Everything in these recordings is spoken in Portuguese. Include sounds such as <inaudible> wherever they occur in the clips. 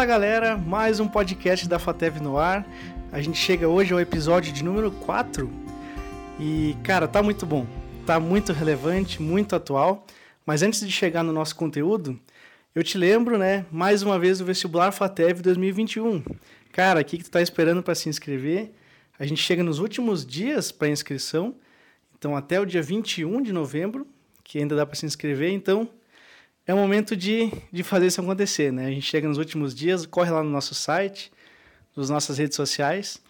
Fala galera, mais um podcast da FATEV no ar. A gente chega hoje ao episódio de número 4 e, cara, tá muito bom, tá muito relevante, muito atual. Mas antes de chegar no nosso conteúdo, eu te lembro, né, mais uma vez o vestibular FATEV 2021. Cara, o que, que tu tá esperando para se inscrever? A gente chega nos últimos dias para inscrição, então até o dia 21 de novembro, que ainda dá para se inscrever, então é o momento de, de fazer isso acontecer, né? A gente chega nos últimos dias, corre lá no nosso site, nas nossas redes sociais,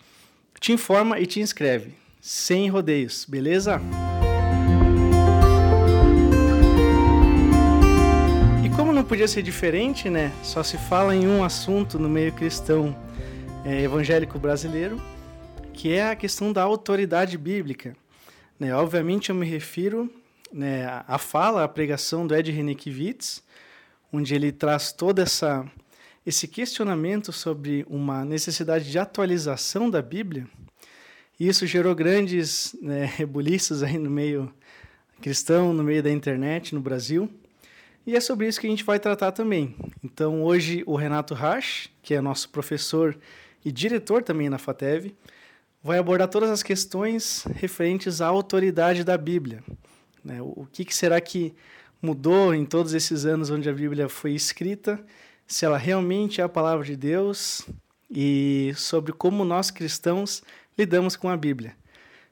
te informa e te inscreve, sem rodeios, beleza? E como não podia ser diferente, né? Só se fala em um assunto no meio cristão é, evangélico brasileiro, que é a questão da autoridade bíblica. Né? Obviamente eu me refiro né, a fala, a pregação do Ed Renekiewicz, onde ele traz toda essa esse questionamento sobre uma necessidade de atualização da Bíblia. E isso gerou grandes né, <laughs> rebuliços aí no meio cristão, no meio da internet, no Brasil. E é sobre isso que a gente vai tratar também. Então, hoje, o Renato Rasch, que é nosso professor e diretor também na FATEV, vai abordar todas as questões referentes à autoridade da Bíblia. Né? O que, que será que mudou em todos esses anos onde a Bíblia foi escrita? Se ela realmente é a palavra de Deus e sobre como nós cristãos lidamos com a Bíblia.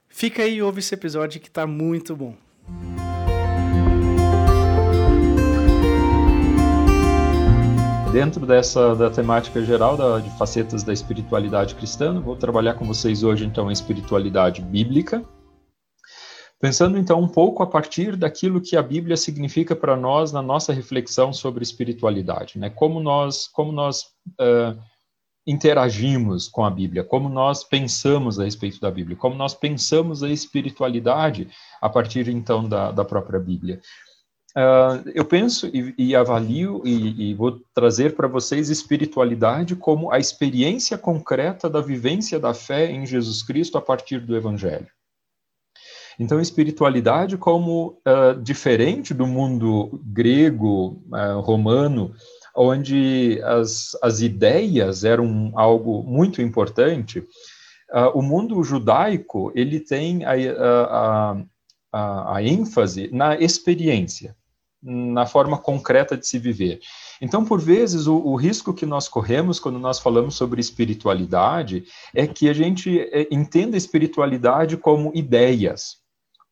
Fica aí e ouve esse episódio que está muito bom. Dentro dessa da temática geral da, de facetas da espiritualidade cristã, vou trabalhar com vocês hoje então a espiritualidade bíblica, Pensando então um pouco a partir daquilo que a Bíblia significa para nós na nossa reflexão sobre espiritualidade, né? Como nós, como nós uh, interagimos com a Bíblia, como nós pensamos a respeito da Bíblia, como nós pensamos a espiritualidade a partir então da, da própria Bíblia. Uh, eu penso e, e avalio e, e vou trazer para vocês espiritualidade como a experiência concreta da vivência da fé em Jesus Cristo a partir do Evangelho. Então, espiritualidade como uh, diferente do mundo grego, uh, romano, onde as, as ideias eram algo muito importante, uh, o mundo judaico ele tem a, a, a, a ênfase na experiência, na forma concreta de se viver. Então, por vezes, o, o, risco que nós corremos quando nós falamos sobre espiritualidade é que a gente entenda espiritualidade como ideias,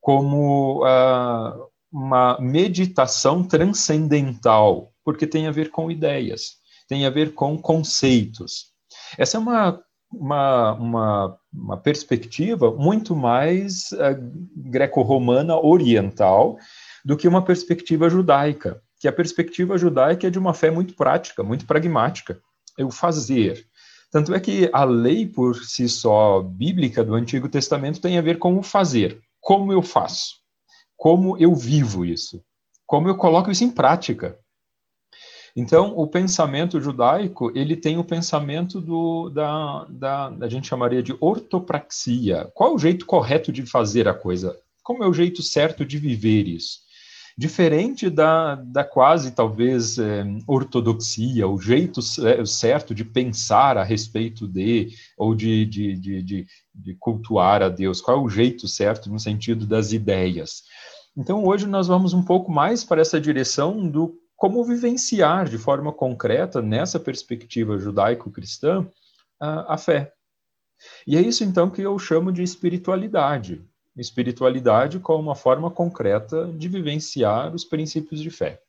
como uh, uma meditação transcendental, porque tem a ver com ideias, tem a ver com conceitos. Essa é uma, uma, uma, uma perspectiva muito mais uh, greco-romana oriental do que uma perspectiva judaica, que a perspectiva judaica é de uma fé muito prática, muito pragmática, é o fazer. Tanto é que a lei por si só bíblica do Antigo Testamento tem a ver com o fazer como eu faço, como eu vivo isso, como eu coloco isso em prática. Então, o pensamento judaico, ele tem o pensamento do, da, da, a gente chamaria de ortopraxia. Qual é o jeito correto de fazer a coisa? Como é o jeito certo de viver isso? Diferente da, da quase, talvez, é, ortodoxia, o jeito certo de pensar a respeito de, ou de, de, de, de, de cultuar a Deus, qual é o jeito certo no sentido das ideias. Então, hoje nós vamos um pouco mais para essa direção do como vivenciar de forma concreta, nessa perspectiva judaico-cristã, a, a fé. E é isso, então, que eu chamo de espiritualidade espiritualidade como uma forma concreta de vivenciar os princípios de fé.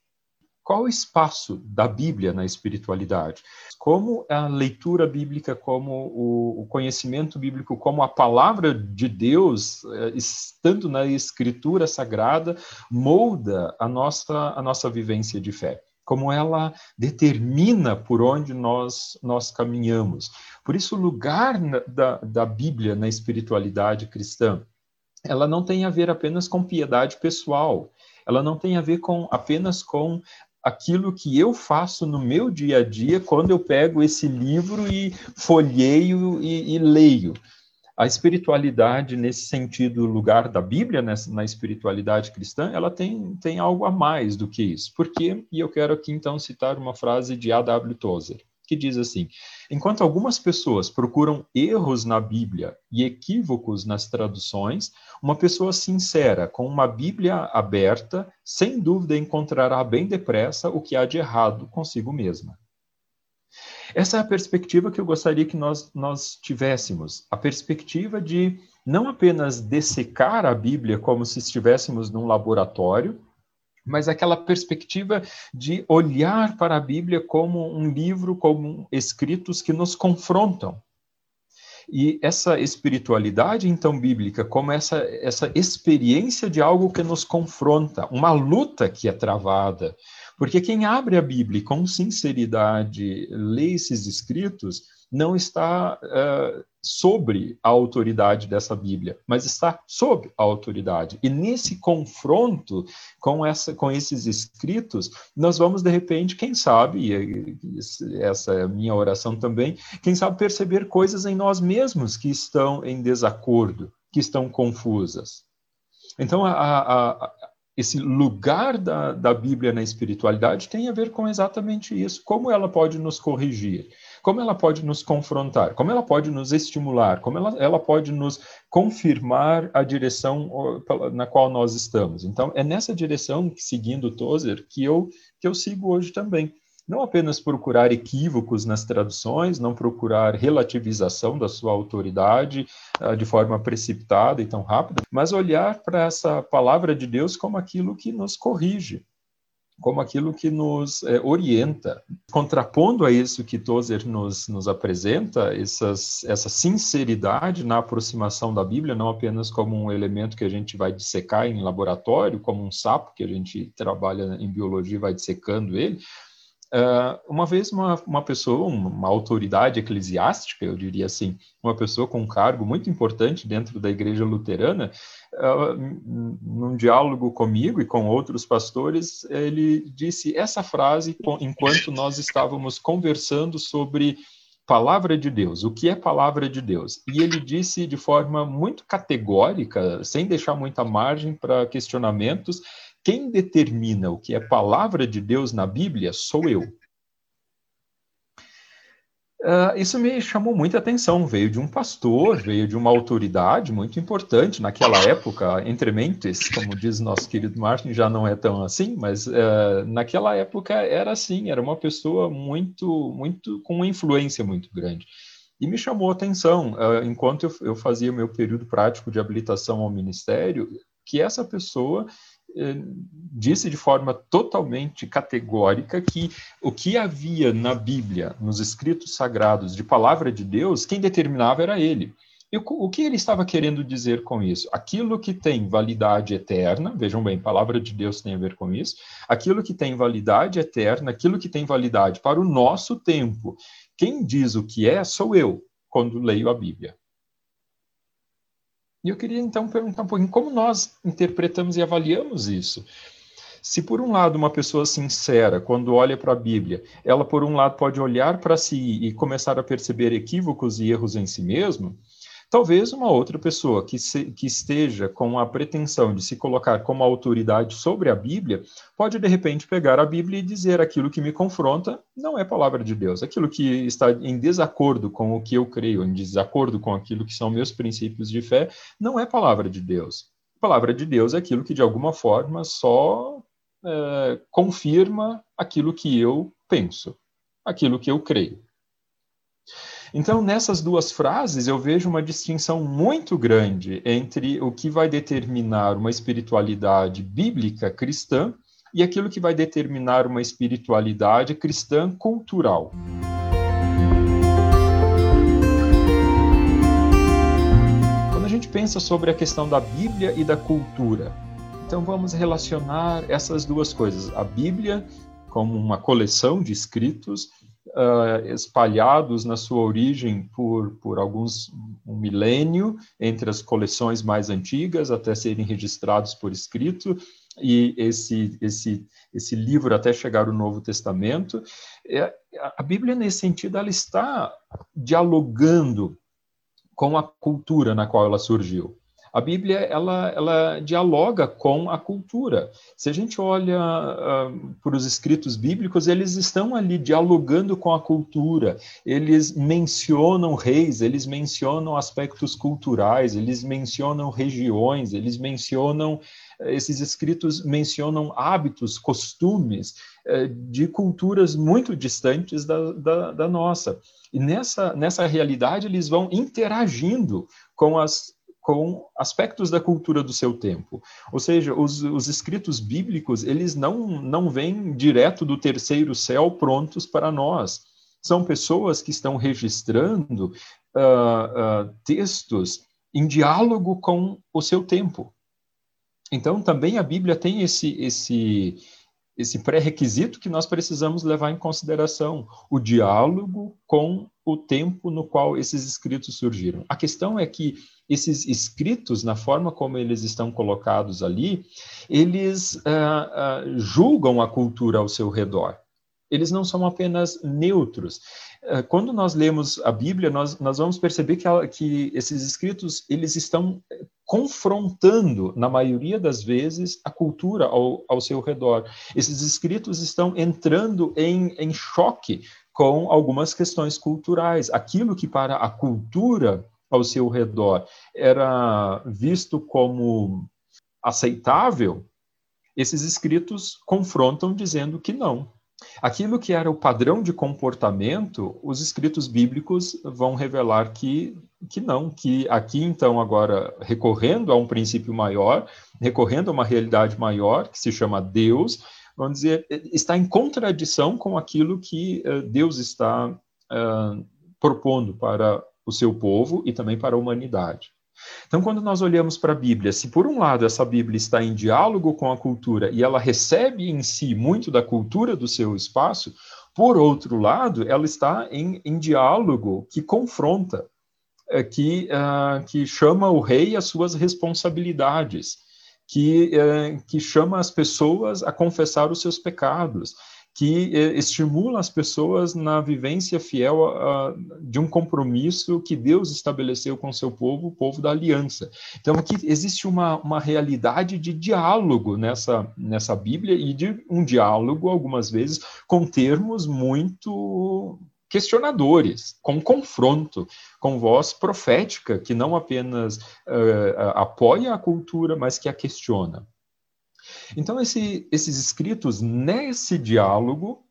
Qual o espaço da Bíblia na espiritualidade? Como a leitura bíblica, como o conhecimento bíblico, como a palavra de Deus, eh, estando na Escritura Sagrada, molda a nossa, a nossa vivência de fé? Como ela determina por onde nós, nós caminhamos. Por isso, o lugar da, da Bíblia na espiritualidade cristã ela não tem a ver apenas com piedade pessoal, ela não tem a ver com apenas com aquilo que eu faço no meu dia a dia quando eu pego esse livro e folheio e, e leio. A espiritualidade, nesse sentido, lugar da Bíblia, nessa, na espiritualidade cristã, ela tem, tem algo a mais do que isso. Por quê? E eu quero aqui, então, citar uma frase de A.W. Tozer. Que diz assim: enquanto algumas pessoas procuram erros na Bíblia e equívocos nas traduções, uma pessoa sincera, com uma Bíblia aberta, sem dúvida encontrará bem depressa o que há de errado consigo mesma. Essa é a perspectiva que eu gostaria que nós, nós tivéssemos, a perspectiva de não apenas dessecar a Bíblia como se estivéssemos num laboratório, mas aquela perspectiva de olhar para a Bíblia como um livro, como escritos que nos confrontam. E essa espiritualidade, então, bíblica, como essa, essa experiência de algo que nos confronta, uma luta que é travada. Porque quem abre a Bíblia com sinceridade, lê esses escritos, não está uh, sobre a autoridade dessa Bíblia, mas está sob a autoridade. E nesse confronto com, essa, com esses escritos, nós vamos, de repente, quem sabe, e essa é a minha oração também, quem sabe perceber coisas em nós mesmos que estão em desacordo, que estão confusas. Então, a, a, esse lugar da, da Bíblia na espiritualidade tem a ver com exatamente isso. Como ela pode nos corrigir? como ela pode nos confrontar, como ela pode nos estimular, como ela, ela pode nos confirmar a direção na qual nós estamos. Então, é nessa direção, seguindo Tozer, que eu, que eu sigo hoje também. Não apenas procurar equívocos nas traduções, não procurar relativização da sua autoridade uh, de forma precipitada e tão rápida, mas olhar para essa palavra de Deus como aquilo que nos corrige, como aquilo que nos é, orienta. Contrapondo a isso que Tozer nos, nos apresenta, essas, essa sinceridade na aproximação da Bíblia, não apenas como um elemento que a gente vai dissecar em laboratório, como um sapo que a gente trabalha em biologia e vai dissecando ele, Uh, uma vez uma, uma pessoa, uma autoridade eclesiástica, eu diria assim, uma pessoa com um cargo muito importante dentro da igreja luterana, uh, num diálogo comigo e com outros pastores, ele disse essa frase enquanto nós estávamos conversando sobre palavra de Deus, o que é palavra de Deus? E ele disse de forma muito categórica, sem deixar muita margem para questionamentos, quem determina o que é palavra de Deus na Bíblia sou eu. Uh, isso me chamou muita atenção. Veio de um pastor, veio de uma autoridade muito importante naquela época, entre mentes, como diz nosso querido Martin, já não é tão assim, mas uh, naquela época era assim, era uma pessoa muito, muito com uma influência muito grande. E me chamou atenção, uh, enquanto eu, eu fazia meu período prático de habilitação ao ministério, que essa pessoa disse de forma totalmente categórica que o que havia na Bíblia, nos escritos sagrados de palavra de Deus, quem determinava era ele. E o que ele estava querendo dizer com isso? Aquilo que tem validade eterna, vejam bem, palavra de Deus tem a ver com isso, aquilo que tem validade eterna, aquilo que tem validade para o nosso tempo. Quem diz o que é, sou eu, quando leio a Bíblia. E eu queria então perguntar um pouquinho como nós interpretamos e avaliamos isso. Se por um lado uma pessoa sincera, quando olha para a Bíblia, ela por um lado pode olhar para si e começar a perceber equívocos e erros em si mesmo, Talvez uma outra pessoa que, se, que esteja com a pretensão de se colocar como autoridade sobre a Bíblia, pode de repente pegar a Bíblia e dizer aquilo que me confronta não é palavra de Deus, aquilo que está em desacordo com o que eu creio, em desacordo com aquilo que são meus princípios de fé, não é palavra de Deus. Palavra de Deus é aquilo que de alguma forma só é, confirma aquilo que eu penso, aquilo que eu creio. Então, nessas duas frases, eu vejo uma distinção muito grande entre o que vai determinar uma espiritualidade bíblica cristã e aquilo que vai determinar uma espiritualidade cristã cultural. Quando a gente pensa sobre a questão da Bíblia e da cultura, então vamos relacionar essas duas coisas, a Bíblia como uma coleção de escritos uh, espalhados na sua origem por, por alguns um milênio, entre as coleções mais antigas, até serem registrados por escrito, e esse, esse, esse livro até chegar o Novo Testamento. É, a Bíblia, nesse sentido, ela está dialogando com a cultura na qual ela surgiu. A Bíblia ela, ela dialoga com a cultura. Se a gente olha uh, para os escritos bíblicos, eles estão ali dialogando com a cultura. Eles mencionam reis, eles mencionam aspectos culturais, eles mencionam regiões, eles mencionam esses escritos mencionam hábitos, costumes uh, de culturas muito distantes da, da, da nossa. E nessa, nessa realidade eles vão interagindo com as com aspectos da cultura do seu tempo. Ou seja, os, os escritos bíblicos, eles não, não vêm direto do terceiro céu prontos para nós. São pessoas que estão registrando uh, uh, textos em diálogo com o seu tempo. Então, também a Bíblia tem esse, esse, esse pré-requisito que nós precisamos levar em consideração: o diálogo com o tempo no qual esses escritos surgiram. A questão é que esses escritos, na forma como eles estão colocados ali, eles uh, uh, julgam a cultura ao seu redor. Eles não são apenas neutros. Uh, quando nós lemos a Bíblia, nós, nós vamos perceber que, ela, que esses escritos eles estão confrontando, na maioria das vezes, a cultura ao, ao seu redor. Esses escritos estão entrando em, em choque com algumas questões culturais. Aquilo que para a cultura ao seu redor era visto como aceitável, esses escritos confrontam dizendo que não. Aquilo que era o padrão de comportamento, os escritos bíblicos vão revelar que, que não, que aqui então agora recorrendo a um princípio maior, recorrendo a uma realidade maior que se chama Deus, vamos dizer, está em contradição com aquilo que uh, Deus está uh, propondo para o seu povo e também para a humanidade. Então, quando nós olhamos para a Bíblia, se por um lado essa Bíblia está em diálogo com a cultura e ela recebe em si muito da cultura do seu espaço, por outro lado, ela está em, em diálogo que confronta, é, que, uh, que chama o rei às suas responsabilidades, que, uh, que chama as pessoas a confessar os seus pecados, que eh, estimula as pessoas na vivência fiel de um compromisso que Deus estabeleceu com seu povo, o povo da aliança. Então, aqui existe uma, uma realidade de diálogo nessa, nessa Bíblia e de um diálogo, algumas vezes, com termos muito questionadores, com confronto, com voz profética, que não apenas uh, apoia a cultura, mas que a questiona. Então, esse, esses escritos, nesse diálogo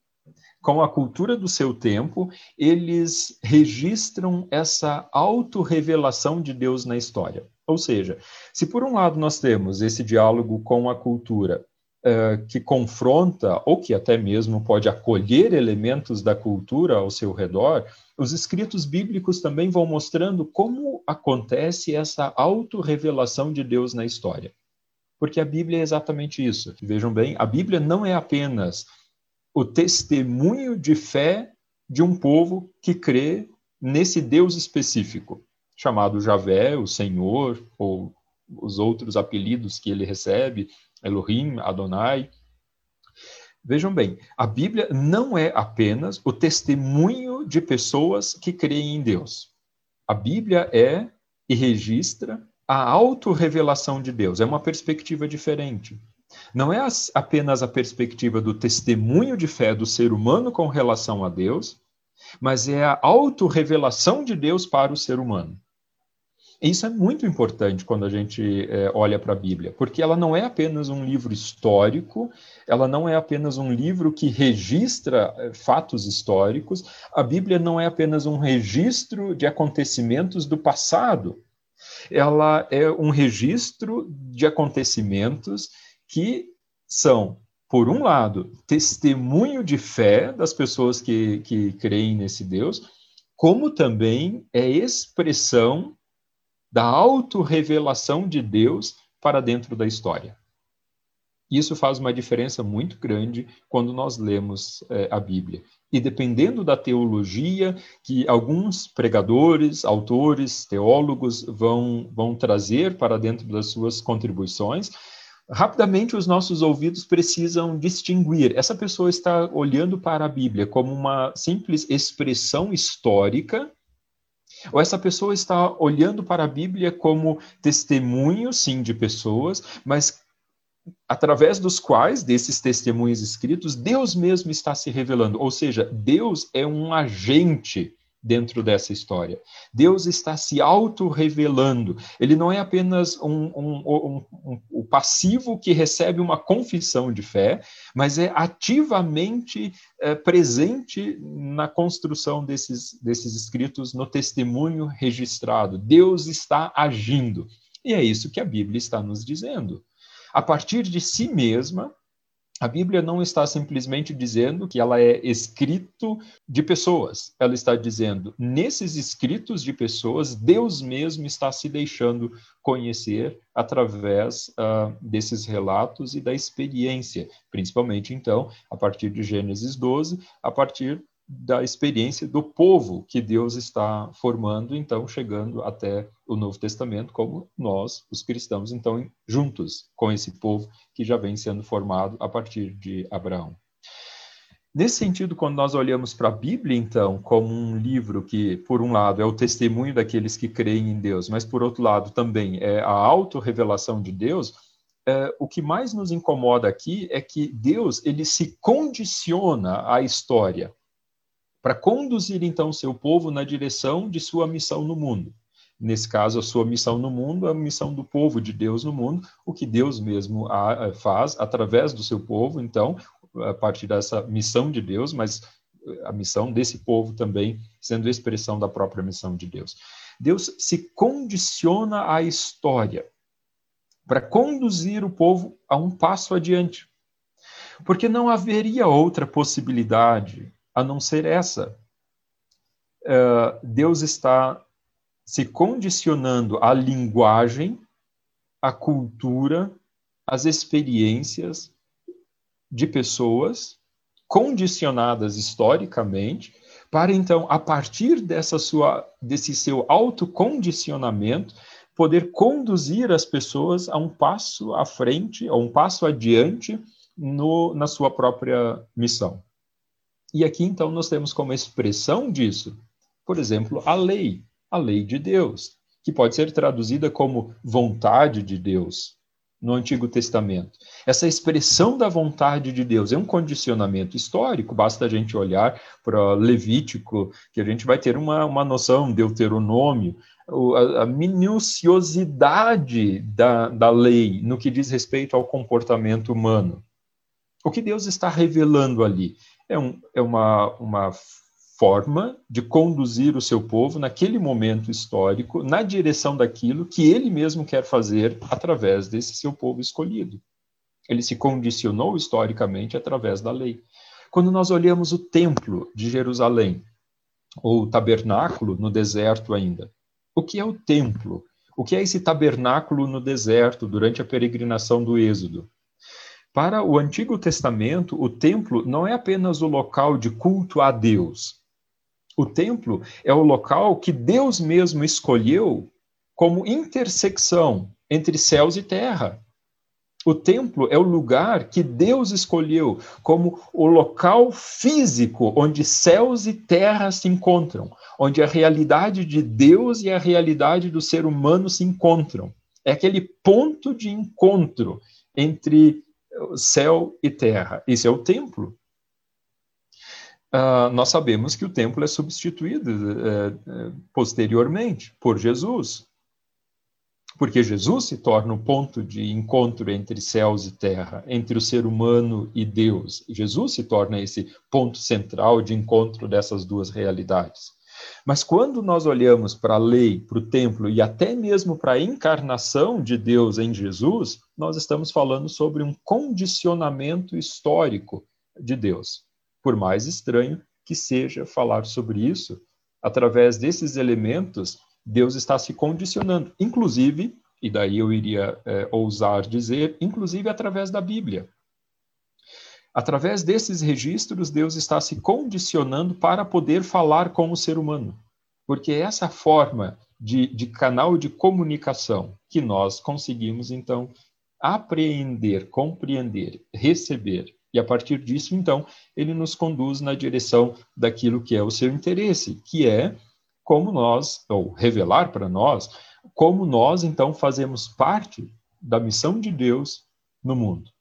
com a cultura do seu tempo, eles registram essa autorrevelação de Deus na história. Ou seja, se por um lado nós temos esse diálogo com a cultura uh, que confronta, ou que até mesmo pode acolher elementos da cultura ao seu redor, os escritos bíblicos também vão mostrando como acontece essa autorrevelação de Deus na história. Porque a Bíblia é exatamente isso. Vejam bem, a Bíblia não é apenas o testemunho de fé de um povo que crê nesse Deus específico, chamado Javé, o Senhor, ou os outros apelidos que ele recebe, Elohim, Adonai. Vejam bem, a Bíblia não é apenas o testemunho de pessoas que creem em Deus. A Bíblia é e registra a autorrevelação de Deus. É uma perspectiva diferente. Não é apenas a perspectiva do testemunho de fé do ser humano com relação a Deus, mas é a autorrevelação de Deus para o ser humano. Isso é muito importante quando a gente é, olha para a Bíblia, porque ela não é apenas um livro histórico, ela não é apenas um livro que registra é, fatos históricos, a Bíblia não é apenas um registro de acontecimentos do passado, ela é um registro de acontecimentos que são, por um lado, testemunho de fé das pessoas que, que creem nesse Deus, como também é expressão da autorrevelação de Deus para dentro da história. Isso faz uma diferença muito grande quando nós lemos é, a Bíblia. E dependendo da teologia que alguns pregadores, autores, teólogos vão, vão trazer para dentro das suas contribuições, rapidamente os nossos ouvidos precisam distinguir. Essa pessoa está olhando para a Bíblia como uma simples expressão histórica Ou essa pessoa está olhando para a Bíblia como testemunho, sim, de pessoas, mas através dos quais, desses testemunhos escritos, Deus mesmo está se revelando. Ou seja, Deus é um agente dentro dessa história. Deus está se auto-revelando. Ele não é apenas um, um, um, um, passivo que recebe uma confissão de fé, mas é ativamente é, presente na construção desses, desses escritos, no testemunho registrado. Deus está agindo. E é isso que a Bíblia está nos dizendo. A partir de si mesma, a Bíblia não está simplesmente dizendo que ela é escrito de pessoas. Ela está dizendo, nesses escritos de pessoas, Deus mesmo está se deixando conhecer através uh, desses relatos e da experiência, principalmente então, a partir de Gênesis 12, a partir da experiência do povo que Deus está formando, então chegando até o Novo Testamento, como nós, os cristãos, então juntos com esse povo que já vem sendo formado a partir de Abraão. Nesse sentido, quando nós olhamos para a Bíblia, então, como um livro que, por um lado, é o testemunho daqueles que creem em Deus, mas, por outro lado, também é a autorrevelação de Deus, é, o que mais nos incomoda aqui é que Deus ele se condiciona à história para conduzir então seu povo na direção de sua missão no mundo. Nesse caso, a sua missão no mundo é a missão do povo de Deus no mundo, o que Deus mesmo faz através do seu povo, então, a partir dessa missão de Deus, mas a missão desse povo também sendo expressão da própria missão de Deus. Deus se condiciona à história para conduzir o povo a um passo adiante. Porque não haveria outra possibilidade a não ser essa. Uh, Deus está se condicionando à linguagem, à cultura, às experiências de pessoas condicionadas historicamente, para então, a partir dessa sua, desse seu autocondicionamento, poder conduzir as pessoas a um passo à frente, a um passo adiante no, na sua própria missão. E aqui então nós temos como expressão disso, por exemplo, a lei, a lei de Deus, que pode ser traduzida como vontade de Deus no Antigo Testamento. Essa expressão da vontade de Deus é um condicionamento histórico, basta a gente olhar para Levítico, que a gente vai ter uma, uma noção, Deuteronômio, a, a minuciosidade da, da lei no que diz respeito ao comportamento humano. O que Deus está revelando ali? É, um, é uma, uma forma de conduzir o seu povo naquele momento histórico na direção daquilo que ele mesmo quer fazer através desse seu povo escolhido. Ele se condicionou historicamente através da lei. Quando nós olhamos o templo de Jerusalém, ou o tabernáculo no deserto ainda, o que é o templo? O que é esse tabernáculo no deserto durante a peregrinação do Êxodo? Para o Antigo Testamento, o templo não é apenas o local de culto a Deus. O templo é o local que Deus mesmo escolheu como intersecção entre céus e terra. O templo é o lugar que Deus escolheu como o local físico onde céus e terra se encontram, onde a realidade de Deus e a realidade do ser humano se encontram. É aquele ponto de encontro entre céu e terra. Esse é o templo. Uh, nós sabemos que o templo é substituído uh, posteriormente por Jesus, porque Jesus se torna o ponto de encontro entre céus e terra, entre o ser humano e Deus. Jesus se torna esse ponto central de encontro dessas duas realidades. Mas quando nós olhamos para a lei, para o templo e até mesmo para a encarnação de Deus em Jesus, nós estamos falando sobre um condicionamento histórico de Deus. Por mais estranho que seja falar sobre isso, através desses elementos, Deus está se condicionando, inclusive, e daí eu iria é, ousar dizer, inclusive através da Bíblia. Através desses registros, Deus está se condicionando para poder falar com o ser humano. Porque é essa forma de, de canal de comunicação que nós conseguimos, então, apreender, compreender, receber. E a partir disso, então, ele nos conduz na direção daquilo que é o seu interesse, que é como nós, ou revelar para nós, como nós então fazemos parte da missão de Deus no mundo.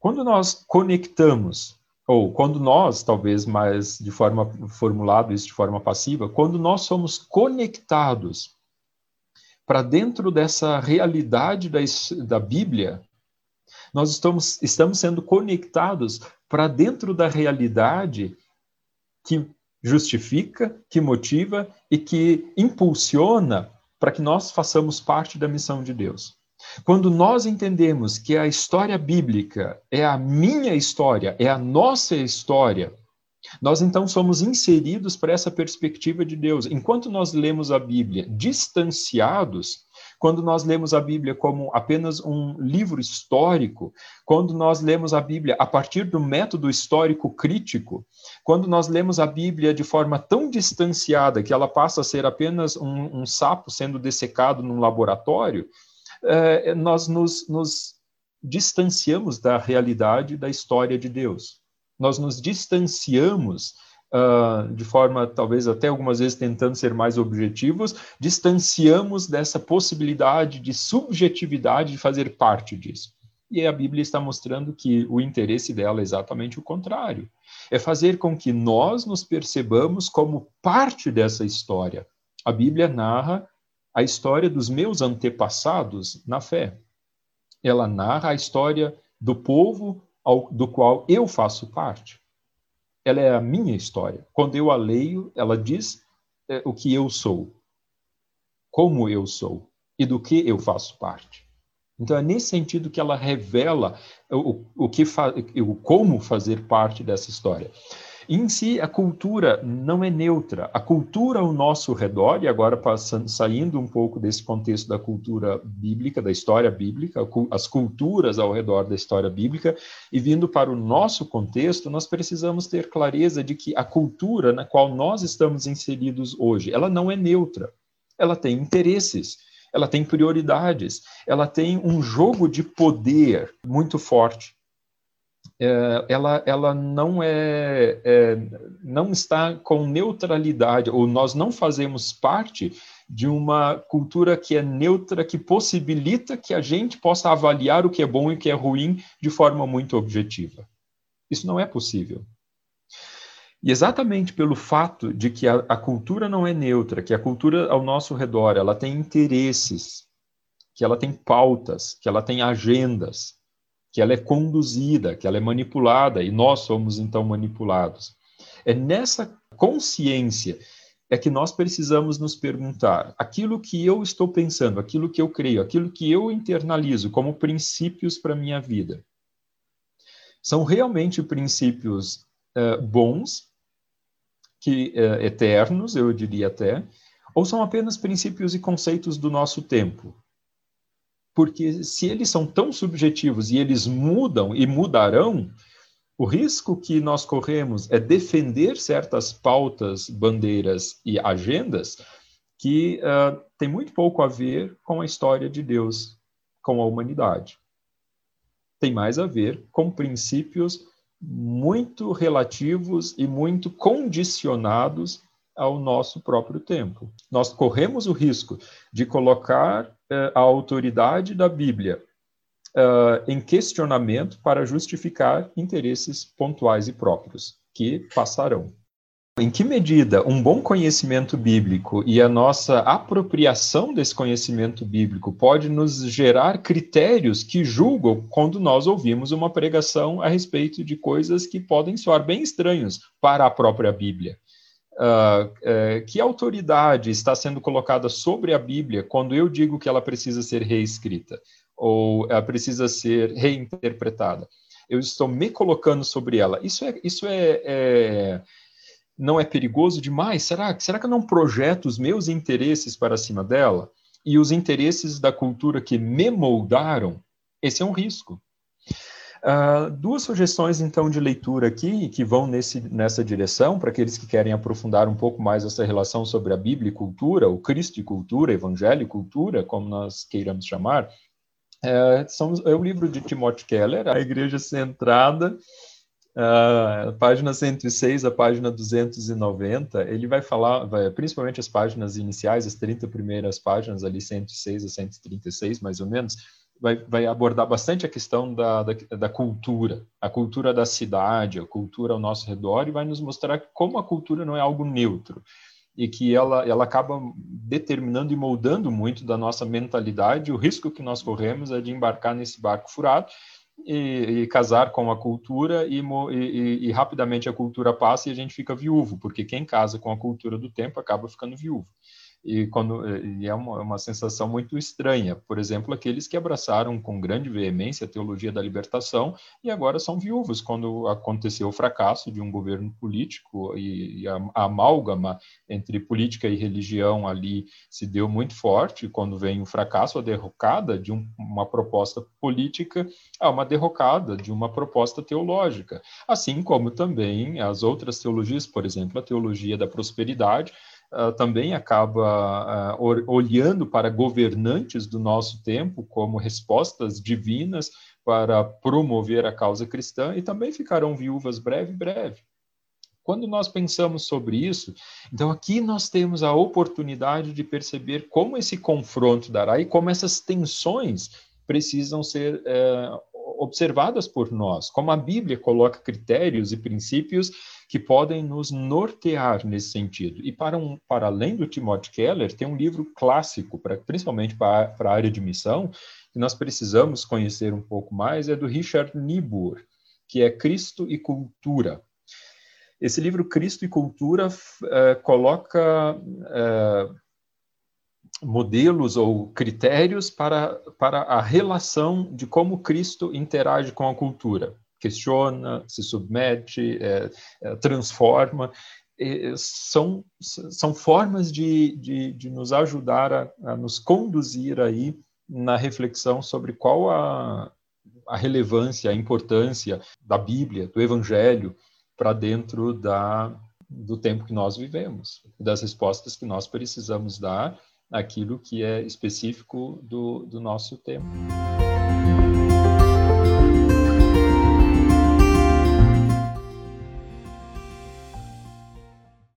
Quando nós conectamos, ou quando nós, talvez mais de forma formulado isso de forma passiva, quando nós somos conectados para dentro dessa realidade da, da Bíblia, nós estamos, estamos sendo conectados para dentro da realidade que justifica, que motiva e que impulsiona para que nós façamos parte da missão de Deus. Quando nós entendemos que a história bíblica é a minha história, é a nossa história, nós então somos inseridos para essa perspectiva de Deus. Enquanto nós lemos a Bíblia distanciados, quando nós lemos a Bíblia como apenas um livro histórico, quando nós lemos a Bíblia a partir do método histórico crítico, quando nós lemos a Bíblia de forma tão distanciada que ela passa a ser apenas um, um sapo sendo dessecado num laboratório, eh, nós nos, nos distanciamos da realidade da história de Deus. Nós nos distanciamos uh, de forma, talvez até algumas vezes tentando ser mais objetivos, distanciamos dessa possibilidade de subjetividade de fazer parte disso. E a Bíblia está mostrando que o interesse dela é exatamente o contrário. É fazer com que nós nos percebamos como parte dessa história. A Bíblia narra a história dos meus antepassados na fé. Ela narra a história do povo ao, do qual eu faço parte ela é a minha história. Quando eu a leio, ela diz é, o que eu sou, como eu sou e do que eu faço parte. Então é nesse sentido que ela revela o, o que o como fazer parte dessa história. Em si, a cultura não é neutra. A cultura ao nosso redor, e agora passando, saindo um pouco desse contexto da cultura bíblica, da história bíblica, as culturas ao redor da história bíblica, e vindo para o nosso contexto, nós precisamos ter clareza de que a cultura na qual nós estamos inseridos hoje, ela não é neutra. Ela tem interesses, ela tem prioridades, ela tem um jogo de poder muito forte é, ela, ela não é, é, não está com neutralidade, ou nós não fazemos parte de uma cultura que é neutra, que possibilita que a gente possa avaliar o que é bom e o que é ruim de forma muito objetiva. Isso não é possível. E exatamente pelo fato de que a, a cultura não é neutra, que a cultura ao nosso redor ela tem interesses, que ela tem pautas, que ela tem agendas, que ela é conduzida, que ela é manipulada e nós somos então manipulados. É nessa consciência é que nós precisamos nos perguntar: aquilo que eu estou pensando, aquilo que eu creio, aquilo que eu internalizo como princípios para minha vida, são realmente princípios uh, bons, que uh, eternos, eu diria até, ou são apenas princípios e conceitos do nosso tempo, porque se eles são tão subjetivos e eles mudam e mudarão, o risco que nós corremos é defender certas pautas, bandeiras e agendas que uh, tem muito pouco a ver com a história de Deus, com a humanidade. Tem mais a ver com princípios muito relativos e muito condicionados ao nosso próprio tempo. Nós corremos o risco de colocar uh, a autoridade da Bíblia uh, em questionamento para justificar interesses pontuais e próprios, que passarão. Em que medida um bom conhecimento bíblico e a nossa apropriação desse conhecimento bíblico pode nos gerar critérios que julgam quando nós ouvimos uma pregação a respeito de coisas que podem soar bem estranhos para a própria Bíblia? Uh, que autoridade está sendo colocada sobre a Bíblia quando eu digo que ela precisa ser reescrita ou ela precisa ser reinterpretada? Eu estou me colocando sobre ela. Isso é, isso é, é não é perigoso demais? Será, será que eu não projeto os meus interesses para cima dela e os interesses da cultura que me moldaram? Esse é um risco. Uh, duas sugestões, então, de leitura aqui, que vão nesse, nessa direção, para aqueles que querem aprofundar um pouco mais essa relação sobre a Bíblia e cultura, o Cristo e cultura, Evangelho e cultura, como nós queiramos chamar, é, são, é o livro de Timothy Keller, A Igreja Centrada Uh, página 106 a página 290, ele vai falar, vai, principalmente as páginas iniciais, as 30 primeiras páginas, ali 106 a 136, mais ou menos, vai, vai abordar bastante a questão da, da, da, cultura, a cultura da cidade, a cultura ao nosso redor, e vai nos mostrar como a cultura não é algo neutro, e que ela, ela acaba determinando e moldando muito da nossa mentalidade. O risco que nós corremos é de embarcar nesse barco furado e, e, casar com a cultura e, e, e, rapidamente a cultura passa e a gente fica viúvo, porque quem casa com a cultura do tempo acaba ficando viúvo e, quando, e é uma, uma, sensação muito estranha. Por exemplo, aqueles que abraçaram com grande veemência a teologia da libertação e agora são viúvos quando aconteceu o fracasso de um governo político e, e a, a, amálgama entre política e religião ali se deu muito forte. Quando vem o fracasso, a derrocada de um, uma proposta política, há uma derrocada de uma proposta teológica. Assim como também as outras teologias, por exemplo, a teologia da prosperidade, uh, também acaba uh, olhando para governantes do nosso tempo como respostas divinas para promover a causa cristã e também ficarão viúvas breve, breve. Quando nós pensamos sobre isso, então aqui nós temos a oportunidade de perceber como esse confronto dará e como essas tensões precisam ser é, observadas por nós, como a Bíblia coloca critérios e princípios que podem nos nortear nesse sentido. E para, um, para além do Timothy Keller, tem um livro clássico, pra, principalmente para, a área de missão, que nós precisamos conhecer um pouco mais, é do Richard Niebuhr, que é Cristo e Cultura. Esse livro, Cristo e Cultura, é, coloca é, modelos ou critérios para, para a relação de como Cristo interage com a cultura questiona, se submete, é, é, transforma. São, são formas de, de, de nos ajudar a, a, nos conduzir aí na reflexão sobre qual a, a relevância, a importância da Bíblia, do Evangelho, para dentro da, do tempo que nós vivemos, das respostas que nós precisamos dar àquilo que é específico do, do nosso tempo.